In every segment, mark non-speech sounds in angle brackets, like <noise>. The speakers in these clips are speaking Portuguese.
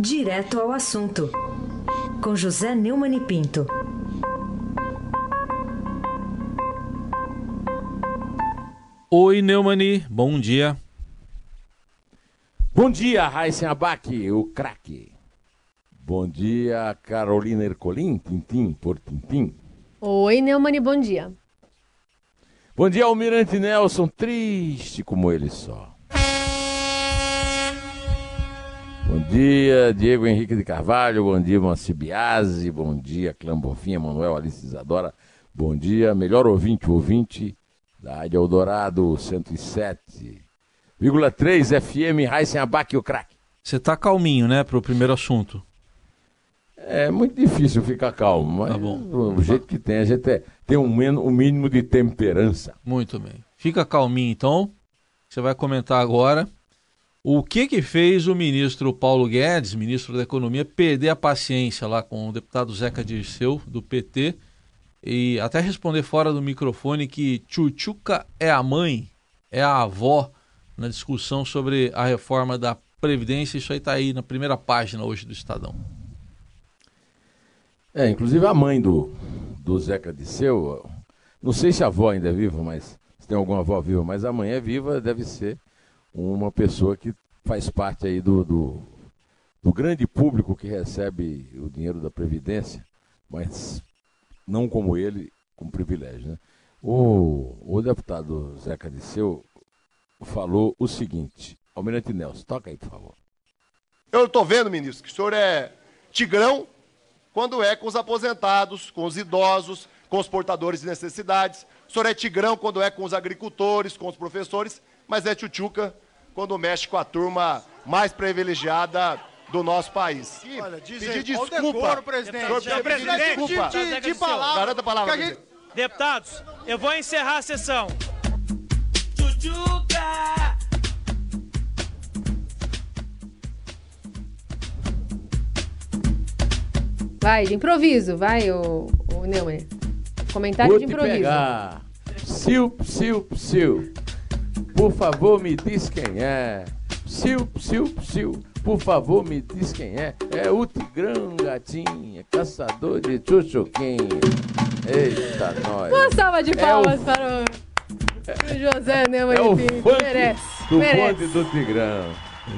Direto ao assunto, com José Neumann e Pinto. Oi, Neumani, bom dia. Bom dia, Raíssen Abac, o craque. Bom dia, Carolina Ercolim, Tintim por Tintim. Oi, Neumani, bom dia. Bom dia, Almirante Nelson, triste como ele só. Bom dia, Diego Henrique de Carvalho, bom dia, Moacir Biasi, bom dia, Clã Bonfim, Manuel Alice Isadora, bom dia, melhor ouvinte, ouvinte da Rádio Eldorado 107,3 FM, Raíssen Abac, o craque. Você tá calminho, né, pro primeiro assunto. É muito difícil ficar calmo, mas Tá bom. o jeito que tem, a gente é, tem um, um mínimo de temperança. Muito bem. Fica calminho, então. Você vai comentar agora o que que fez o ministro Paulo Guedes, ministro da Economia, perder a paciência lá com o deputado Zeca Dirceu, do PT, e até responder fora do microfone que Tchutchuca é a mãe, é a avó, na discussão sobre a reforma da Previdência. Isso aí tá aí na primeira página hoje do Estadão. É, inclusive a mãe do, do Zeca Disseu, não sei se a avó ainda é viva, mas se tem alguma avó viva, mas a mãe é viva, deve ser uma pessoa que faz parte aí do, do, do grande público que recebe o dinheiro da Previdência, mas não como ele, com privilégio. Né? O, o deputado Zeca Disseu falou o seguinte, Almirante Nelson, toca aí, por favor. Eu estou vendo, ministro, que o senhor é tigrão quando é com os aposentados, com os idosos, com os portadores de necessidades. O senhor é tigrão quando é com os agricultores, com os professores, mas é tchutchuca quando mexe com a turma mais privilegiada do nosso país. E Olha, diz pedir aí, desculpa. decoro, presidente? Senhor pedir Presidente, desculpa. de, de, de palavra. Garanta a palavra, gente-. Deputados, eu vou encerrar a sessão. Vai, de improviso, vai, o, o Neumann. Comentário Vou de te improviso. pegar. Psiu, psiu, psiu. Por favor, me diz quem é. Psiu, psiu, psiu. Por favor, me diz quem é. É o Tigrão Gatinha, caçador de chuchuquinha. Eita, nós. Uma salva de É palmas o- para o, o José Neumann <laughs> É o funk Merece, do merece. bonde do Tigrão.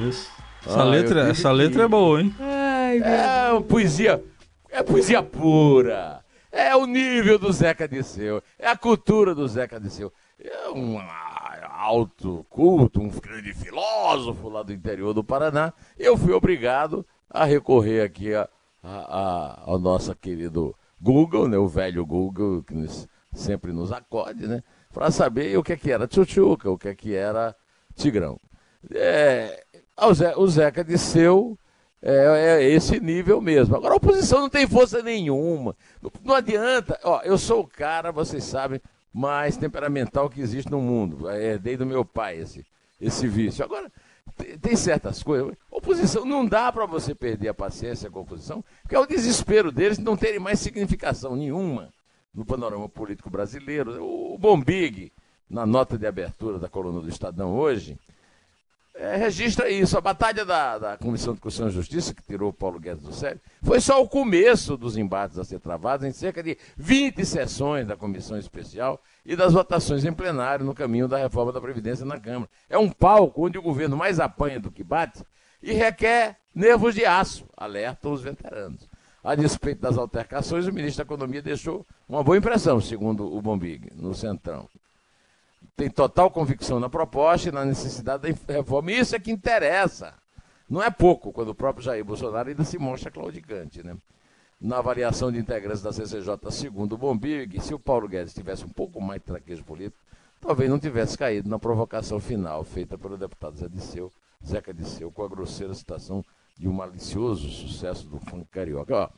Isso. Essa, Ah, letra, essa letra é boa, hein? Ai, meu É uma poesia, é poesia pura. É o nível do Zeca Disseu. É a cultura do Zeca Disseu. É um ah, alto culto, um grande filósofo lá do interior do Paraná. Eu fui obrigado a recorrer aqui a, a- a- ao nosso querido Google, né, o velho Google, que nos- sempre nos acode, né? Para saber o que, é que era tchutchuca, o que, é que era tigrão. É, o, Ze, o Zeca Disseu é, é esse nível mesmo. Agora a oposição não tem força nenhuma. Não, não adianta. Ó, eu sou o cara, vocês sabem, mais temperamental que existe no mundo. É, Herdei do meu pai esse, esse vício. Agora, tem, tem certas coisas. Oposição, não dá para você perder a paciência com a oposição, porque é o desespero deles de não terem mais significação nenhuma no panorama político brasileiro. O, o Bombig, na nota de abertura da coluna do Estadão hoje, é, registra isso. A batalha da, da Comissão de Constituição e Justiça, que tirou Paulo Guedes do sério, foi só o começo dos embates a ser travados em cerca de 20 sessões da Comissão Especial e das votações em plenário no caminho da reforma da Previdência na Câmara. É um palco onde o governo mais apanha do que bate e requer nervos de aço, alertam os veteranos. A despeito das altercações, o ministro da Economia deixou uma boa impressão, segundo o Bombig, no Centrão tem total convicção na proposta e na necessidade da reforma. Isso é que interessa. Não é pouco, quando o próprio Jair Bolsonaro ainda se mostra claudicante. Né? Na avaliação de integrantes da CCJ, segundo o Bombig, se o Paulo Guedes tivesse um pouco mais de traquejo político, talvez não tivesse caído na provocação final feita pelo deputado Zé Disseu, Zeca Disseu, com a grosseira citação de um malicioso sucesso do funk carioca. Ó,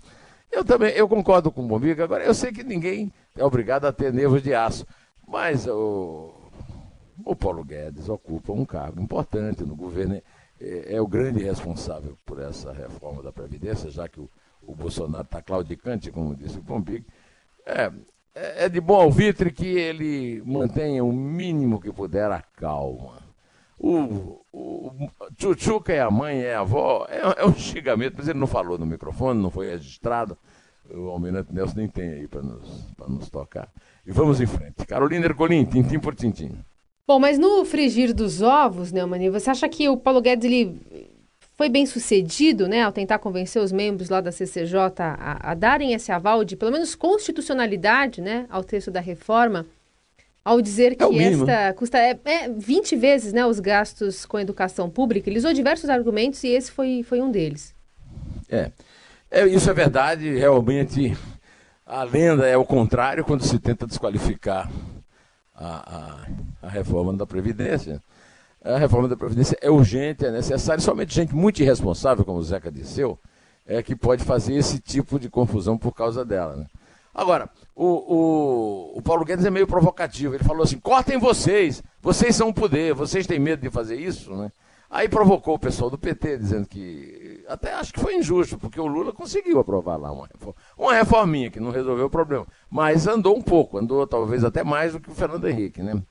eu também, eu concordo com o Bombig, agora eu sei que ninguém é obrigado a ter nervos de aço, mas o, o Paulo Guedes ocupa um cargo importante no governo, é, é o grande responsável por essa reforma da Previdência, já que o, o Bolsonaro está claudicante, como disse o Pompig. É, é de bom alvitre que ele mantenha o mínimo que puder a calma. O, o- é a mãe, é a avó, é, é um xingamento, mas ele não falou no microfone, não foi registrado. O Almirante Nelson nem tem aí para nos, nos tocar. E vamos em frente. Carolina Ercolim, tintim por tintim. Bom, mas no frigir dos ovos, Neumani, você acha que o Paulo Guedes ele foi bem sucedido, né, ao tentar convencer os membros lá da CCJ a, a darem esse aval de, pelo menos, constitucionalidade, né, ao texto da reforma, ao dizer que É esta custa é, é 20 vezes, né, os gastos com educação pública. Ele usou diversos argumentos e esse foi, foi um deles. É. é. Isso é verdade, realmente. A lenda é o contrário quando se tenta desqualificar a, a, a reforma da Previdência. A reforma da Previdência é urgente, é necessária, somente gente muito irresponsável, como o Zeca disseu, é que pode fazer esse tipo de confusão por causa dela. Né? Agora, o, o, o, Paulo Guedes é meio provocativo. Ele falou assim: cortem vocês, vocês são o poder, vocês têm medo de fazer isso, né? Aí provocou o pessoal do PT, dizendo que. Até acho que foi injusto, porque o Lula conseguiu aprovar lá uma, reforma, uma reforminha que não resolveu o problema. Mas andou um pouco, andou talvez até mais do que o Fernando Henrique, né?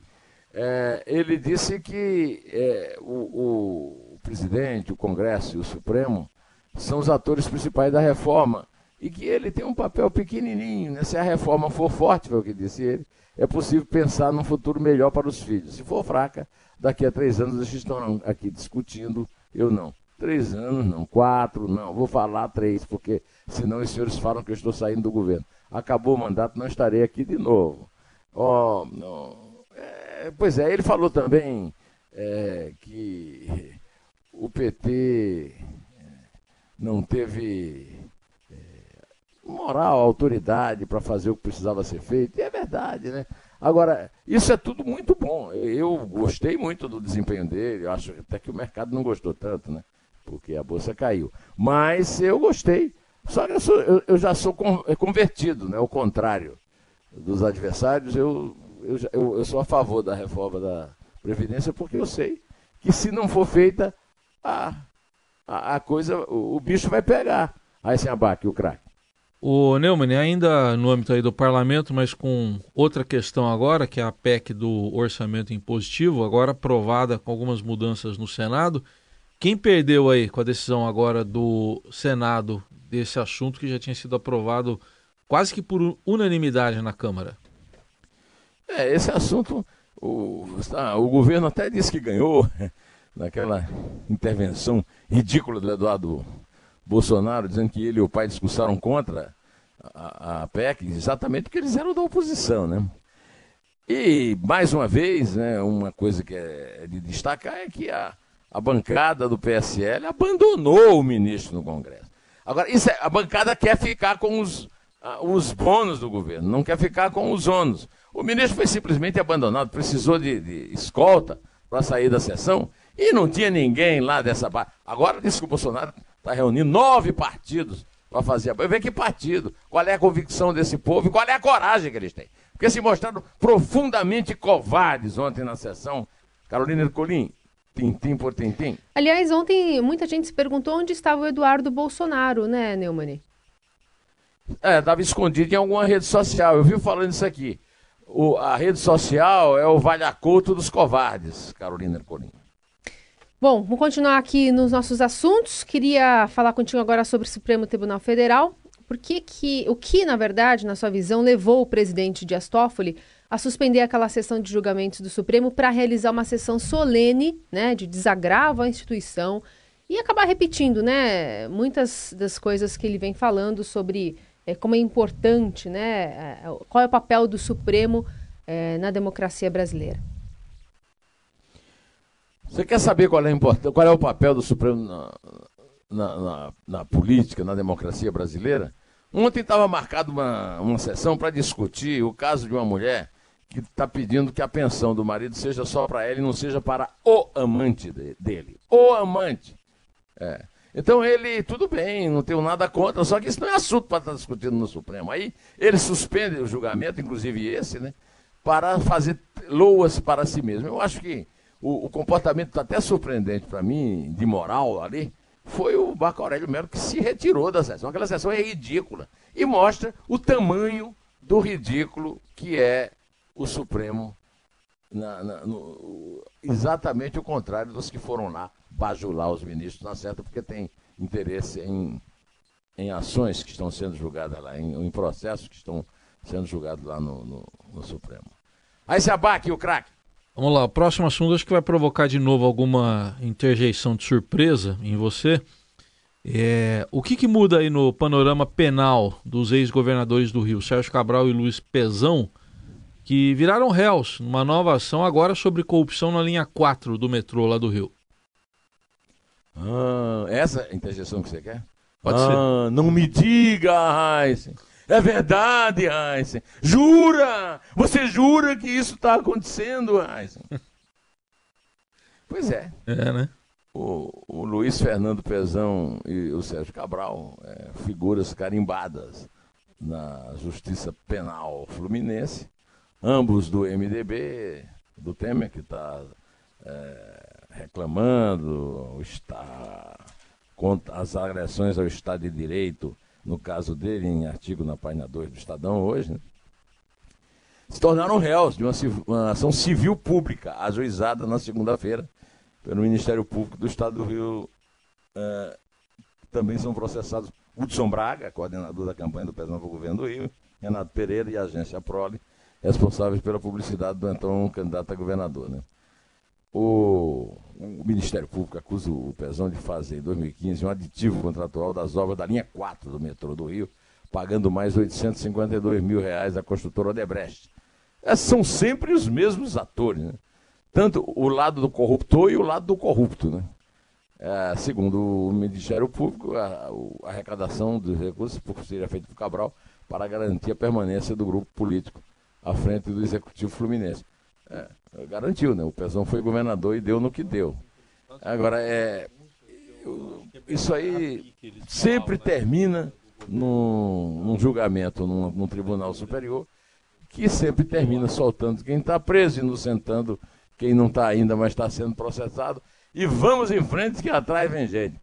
É, ele disse que é, o, o, presidente, o Congresso e o Supremo são os atores principais da reforma e que ele tem um papel pequenininho. Né? Se a reforma for forte, foi o que disse ele, é possível pensar num futuro melhor para os filhos. Se for fraca, daqui a três anos eles estão aqui discutindo, eu não. Três anos, não. Quatro, não. Vou falar três, porque senão os senhores falam que eu estou saindo do governo. Acabou o mandato, não estarei aqui de novo. Oh, é, pois é, ele falou também é, que o PT não teve moral, autoridade para fazer o que precisava ser feito. E é verdade, né? Agora, isso é tudo muito bom. Eu gostei muito do desempenho dele. Eu acho até que o mercado não gostou tanto, né? Porque a bolsa caiu. Mas eu gostei. Só que eu, sou, eu, eu já sou é, convertido, né? Ao contrário dos adversários, eu, eu, eu, sou a favor da reforma da Previdência, porque eu sei que se não for feita, a, a, a coisa, o, o bicho vai pegar. Aí sem abaque o craque. O Neumann, ainda no âmbito aí do parlamento, mas com outra questão agora, que é a PEC do orçamento impositivo, agora aprovada com algumas mudanças no Senado. Quem perdeu aí com a decisão agora do Senado desse assunto que já tinha sido aprovado quase que por unanimidade na Câmara? É, esse assunto, o, o governo até disse que ganhou <laughs> naquela intervenção ridícula do Eduardo Bolsonaro, dizendo que ele e o pai discursaram contra a, a PEC, exatamente porque eles eram da oposição, né? E, mais uma vez, né, uma coisa que é de destacar é que a, a bancada do PSL abandonou o ministro no Congresso. Agora, isso é, a bancada quer ficar com os, os bônus do governo, não quer ficar com os ônus. O ministro foi simplesmente abandonado, precisou de, de escolta para sair da sessão e não tinha ninguém lá dessa parte. Agora disse que o Bolsonaro está reunindo nove partidos para fazer a. Ver que partido, qual é a convicção desse povo e qual é a coragem que eles têm. Porque se mostraram profundamente covardes ontem na sessão. Carolina Ercolim, tintim por tintim. Aliás, ontem muita gente se perguntou onde estava o Eduardo Bolsonaro, né, Neumani? É, estava escondido em alguma rede social. Eu vi falando isso aqui. O, a rede social é o valhacoto dos covardes, Carolina Ercolim. Bom, vamos continuar aqui nos nossos assuntos. Queria falar contigo agora sobre o Supremo Tribunal Federal. Por que que, o que, na verdade, na sua visão, levou o presidente Dias Toffoli a suspender aquela sessão de julgamentos do Supremo para realizar uma sessão solene, né, de desagravo à instituição e acabar repetindo, né, muitas das coisas que ele vem falando sobre é, como é importante, né, qual é o papel do Supremo é, na democracia brasileira. Você quer saber qual é, qual é o papel do Supremo na, na, na, na política, na democracia brasileira? Ontem estava marcada uma, uma sessão para discutir o caso de uma mulher que está pedindo que a pensão do marido seja só para ela e não seja para o amante de, dele. O amante. É. Então ele, tudo bem, não tenho nada contra, só que isso não é assunto para estar tá discutindo no Supremo. Aí ele suspende o julgamento, inclusive esse, né? Para fazer loas para si mesmo. Eu acho que o, o comportamento até surpreendente para mim, de moral ali, foi o Marco Aurélio Melo que se retirou da sessão. Aquela sessão é ridícula e mostra o tamanho do ridículo que é o Supremo, na, na, no, exatamente o contrário dos que foram lá bajular os ministros na certa, porque tem interesse em, em ações que estão sendo julgadas lá, em, em processos que estão sendo julgados lá no, no, no Supremo. Aí se abaque o craque. Vamos lá, o próximo assunto acho que vai provocar de novo alguma interjeição de surpresa em você. É, o que, que, muda aí no panorama penal dos ex-governadores do Rio, Sérgio Cabral e Luiz Pezão, que viraram réus numa nova ação agora sobre corrupção na linha 4 do metrô lá do Rio? Ah, essa é a interjeição que você quer? Pode ah, ser. Não me diga, Heisen. É verdade, Heisen. Jura? Você jura que isso está acontecendo, Heisen? <laughs> pois é. É, né? o, o Luiz Fernando Pezão e o Sérgio Cabral, é, figuras carimbadas na Justiça Penal Fluminense, ambos do MDB, do Temer, que está é, reclamando, está contra as agressões ao Estado de Direito, no caso dele, em artigo na página 2 do Estadão hoje, né? se tornaram réus de uma, uma ação civil pública, ajuizada na segunda-feira, pelo Ministério Público do Estado do Rio. É, também são processados Hudson Braga, coordenador da campanha do Pezão para o Governo do Rio, Renato Pereira e a agência Prole, responsáveis pela publicidade do então candidato a governador. Né? O, o, Ministério Público acusa o Pezão de fazer, em 2015, um aditivo contratual das obras da linha 4 do metrô do Rio, pagando mais 852 mil reais à construtora Odebrecht. Esses são sempre os mesmos atores. Né? tanto o lado do corruptor e o lado do corrupto. Né? É, segundo o Ministério Público, a, a, arrecadação dos recursos seria feita por Cabral para garantir a permanência do grupo político à frente do Executivo Fluminense. É, garantiu, né? O Pezão foi governador e deu no que deu. Agora, é, isso aí sempre termina num, num julgamento num, num, tribunal superior, que sempre termina soltando quem está preso, inocentando quem não está ainda, mas está sendo processado. E vamos em frente, que atrás vem gente.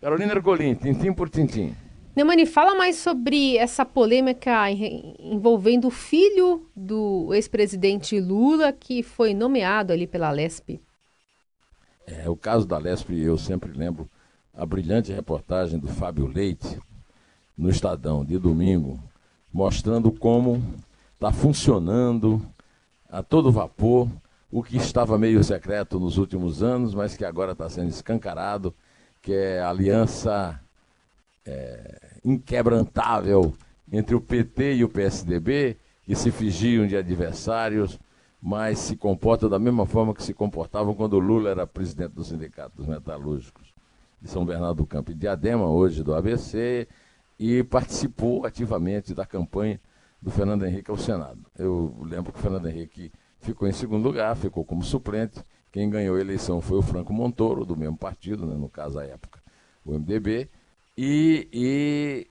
Carolina Ercolim, tintim por tintim. Neumani, fala mais sobre essa polêmica envolvendo o filho do ex-presidente Lula, que foi nomeado ali pela Lesp. É, o caso da Lesp, eu sempre lembro a brilhante reportagem do Fábio Leite no Estadão, de domingo, mostrando como está funcionando a todo vapor o que estava meio secreto nos últimos anos, mas que agora está sendo escancarado, que é a aliança é, inquebrantável entre o PT e o PSDB, que se fingiam de adversários, mas se comportam da mesma forma que se comportavam quando Lula era presidente do Sindicato dos Metalúrgicos de São Bernardo do Campo e Diadema, hoje do ABC, e participou ativamente da campanha do Fernando Henrique ao Senado. Eu lembro que o Fernando Henrique ficou em segundo lugar, ficou como suplente. Quem ganhou a eleição foi o Franco Montoro, do mesmo partido, né, no caso à época, o MDB, e, e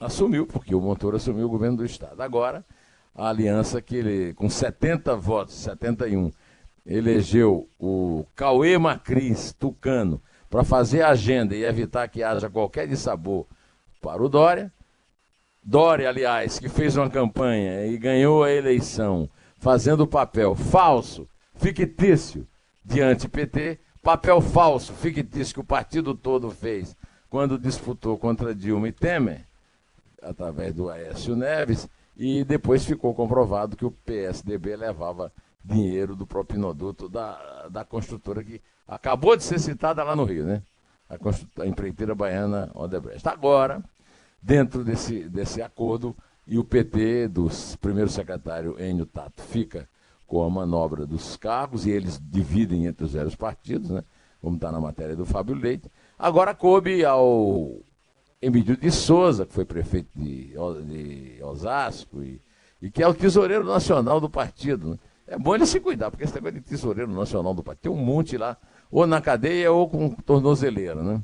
assumiu, porque o Montoro assumiu o governo do Estado. Agora, a aliança que ele, com 70 votos, 71, elegeu o Cauê Macris, tucano, para fazer a agenda e evitar que haja qualquer dissabor para o Dória. Dória, aliás, que fez uma campanha e ganhou a eleição fazendo papel falso, fictício, diante PT, papel falso, fictício que o partido todo fez quando disputou contra Dilma e Temer, através do Aécio Neves, e depois ficou comprovado que o PSDB levava dinheiro do propinoduto da, da construtora que acabou de ser citada lá no Rio, né? A, a empreiteira baiana Odebrecht. Agora, dentro desse, desse acordo, e o PT, do primeiro secretário Enio Tato, fica com a manobra dos cargos e eles dividem entre os vários partidos, né? Como está na matéria do Fábio Leite. Agora coube ao Emílio de Souza, que foi prefeito de, de Osasco e, e, que é o tesoureiro nacional do partido. Né? É bom ele se cuidar, porque esse negócio de tesoureiro nacional do partido tem um monte lá, ou na cadeia ou com tornozeleira, né?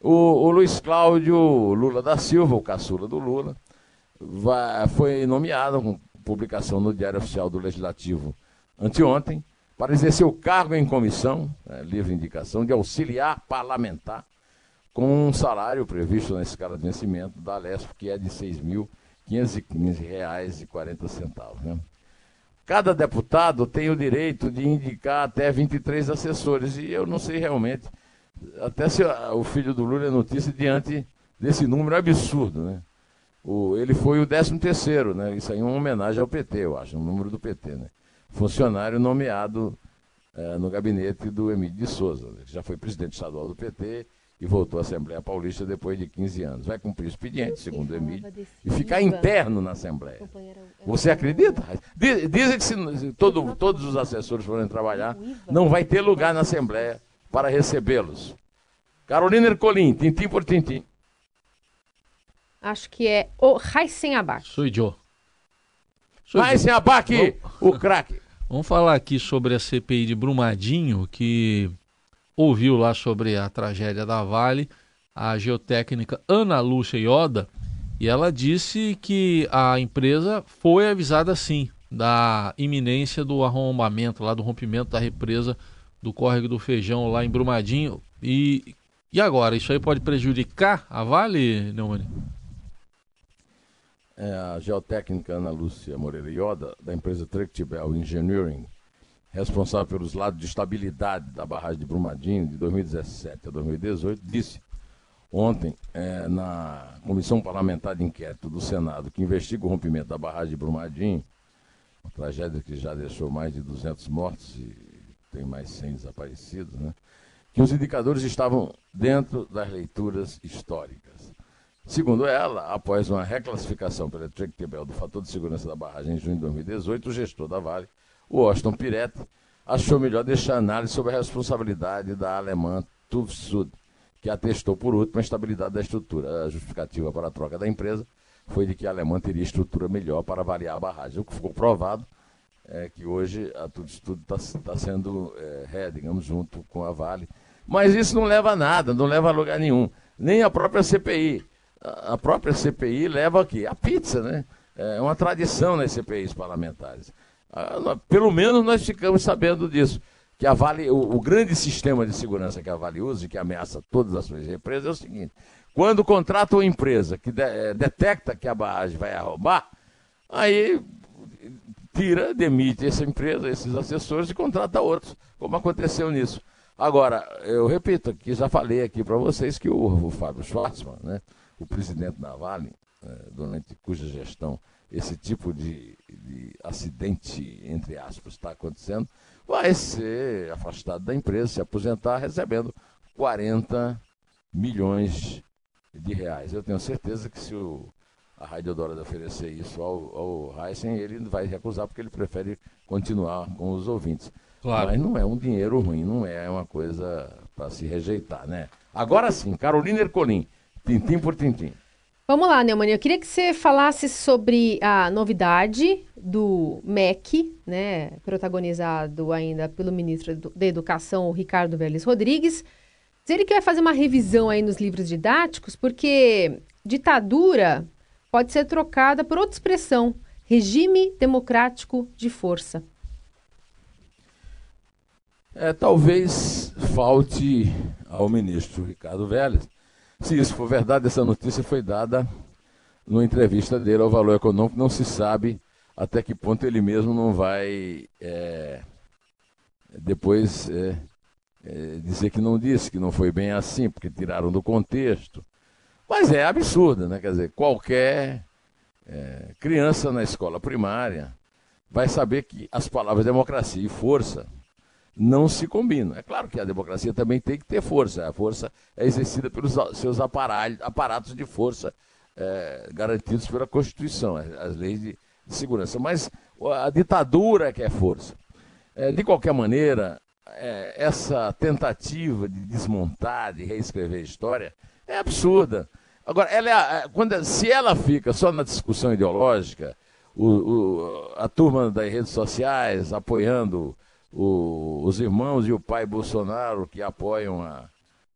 O, o Luiz Cláudio Lula da Silva, o caçula do Lula, vai, foi nomeado com publicação no Diário Oficial do Legislativo anteontem para exercer o cargo em comissão, é, livre indicação, de auxiliar parlamentar, com um salário previsto na escala de vencimento da Lesp, que é de R$ 6.515,40. Né? cada deputado tem o direito de indicar até 23 assessores. E eu não sei realmente, até se o filho do Lula é notícia diante desse número absurdo, né? O, ele foi o 13 terceiro, né? Isso aí é uma homenagem ao PT, eu acho, um número do PT, né? Funcionário nomeado é, no gabinete do Emílio de Souza, né? que já foi presidente estadual do PT e voltou à Assembleia Paulista depois de 15 anos. Vai cumprir o expediente, segundo o Emílio, e ficar interno na Assembleia. Você acredita? Dizem que se todo, todos os assessores forem trabalhar, não vai ter lugar na Assembleia para recebê-los. Carolina Ercolim, tintim por tintim. Acho que é o Raisen Abac. Sou Joe. Raisen Abac, o craque. <laughs> Vamos falar aqui sobre a CPI de Brumadinho, que ouviu lá sobre a tragédia da Vale, a geotécnica Ana Lúcia Ioda, e ela disse que a empresa foi avisada sim da iminência do arrombamento, lá do rompimento da represa do córrego do Feijão lá em Brumadinho. E, e agora, isso aí pode prejudicar a Vale, Neumani? É a geotécnica Ana Lúcia Moreira Ioda, da empresa Tractibel Engineering, responsável pelos lados de estabilidade da barragem de Brumadinho de 2017 a 2018, disse ontem é, na Comissão Parlamentar de Inquérito do Senado, que investiga o rompimento da barragem de Brumadinho, uma tragédia que já deixou mais de 200 mortos e tem mais 100 desaparecidos, né, que os indicadores estavam dentro das leituras históricas. Segundo ela, após uma reclassificação pela Tractebel do fator de segurança da barragem em junho de 2018, o gestor da Vale, o Austin Piretti, achou melhor deixar análise sobre a responsabilidade da alemã TÜV Sud, que atestou por último a estabilidade da estrutura. A justificativa para a troca da empresa foi de que a alemã teria estrutura melhor para avaliar a barragem. O que ficou provado é que hoje a Sud está tá sendo é, digamos, junto com a Vale. Mas isso não leva a nada, não leva a lugar nenhum. Nem a própria CPI a própria CPI leva aqui a pizza, né? É uma tradição nas CPIs parlamentares. Ah, pelo menos nós ficamos sabendo disso. Que a Vale, o, o grande sistema de segurança que a Vale usa e que ameaça todas as suas empresas é o seguinte: quando contrata uma empresa que de, é, detecta que a barragem vai arrombar, aí tira, demite essa empresa, esses assessores e contrata outros, como aconteceu nisso. Agora, eu repito, que já falei aqui para vocês que o, o Fábio Schwartzman, né? O presidente da Vale, é, durante cuja gestão esse tipo de, de, acidente, entre aspas, está acontecendo, vai ser afastado da empresa, se aposentar, recebendo 40 milhões de reais. Eu tenho certeza que se o, a Rádio Dora oferecer isso ao, ao Heisen, ele vai recusar porque ele prefere continuar com os ouvintes. Claro. Mas não é um dinheiro ruim, não é uma coisa para se rejeitar, né? Agora sim, Carolina Ercolim, Tintim por tintim. Vamos lá, Neumann. Eu queria que você falasse sobre a novidade do MEC, né, protagonizado ainda pelo ministro da Educação, Ricardo Vélez Rodrigues. Ele que vai fazer uma revisão aí nos livros didáticos, porque ditadura pode ser trocada por outra expressão, regime democrático de força. É, talvez falte ao ministro Ricardo Vélez se isso for verdade, essa notícia foi dada numa entrevista dele ao Valor Econômico. Não se sabe até que ponto ele mesmo não vai é, depois é, é, dizer que não disse, que não foi bem assim, porque tiraram do contexto. Mas é absurdo, né? Quer dizer, qualquer é, criança na escola primária vai saber que as palavras democracia e força não se combinam. É claro que a democracia também tem que ter força. A força é exercida pelos seus aparatos de força é, garantidos pela Constituição, as leis de, segurança. Mas a ditadura é que é força. É, de qualquer maneira, é, essa tentativa de desmontar, de reescrever a história, é absurda. Agora, ela é, é quando, se ela fica só na discussão ideológica, o, o, a turma das redes sociais apoiando o, os irmãos e o pai Bolsonaro que apoiam a,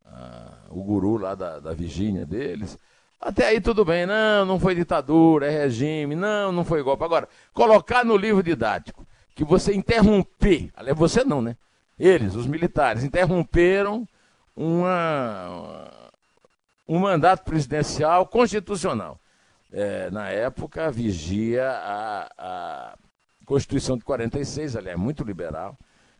a, o guru lá da, da Virgínia deles. Até aí tudo bem, não, não foi ditadura, é regime, não, não foi golpe. Agora, colocar no livro didático que você interromper, aliás, você não, né? Eles, os militares, interromperam uma, um mandato presidencial constitucional. É, na época, vigia a, a Constituição de 46, aliás, muito liberal.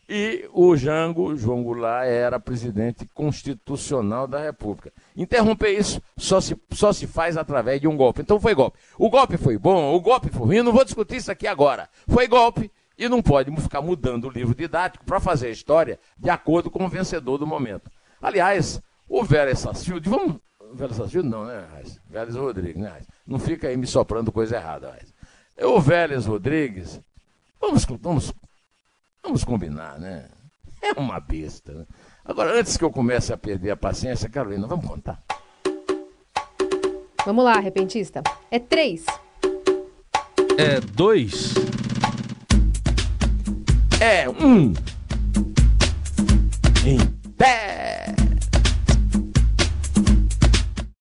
E o Jango, João Goulart, era presidente constitucional da República. Interromper isso só se, só se faz através de um golpe. Então foi golpe. O golpe foi bom, o golpe foi ruim, eu não vou discutir isso aqui agora. Foi golpe e não pode ficar mudando o livro didático para fazer a história de acordo com o vencedor do momento. Aliás, o Vélez Sarsfield, vamos. Vélez Sarsfield não, né, Raiz? Vélez Rodrigues, né, Raiz? Não fica aí me soprando coisa errada, Raiz. O Vélez Rodrigues, vamos, vamos Vamos combinar, né? É uma besta. Né? Agora, antes que eu comece a perder a paciência, Carolina, vamos contar. Vamos lá, repentista. É três. É dois. É um. Em pé.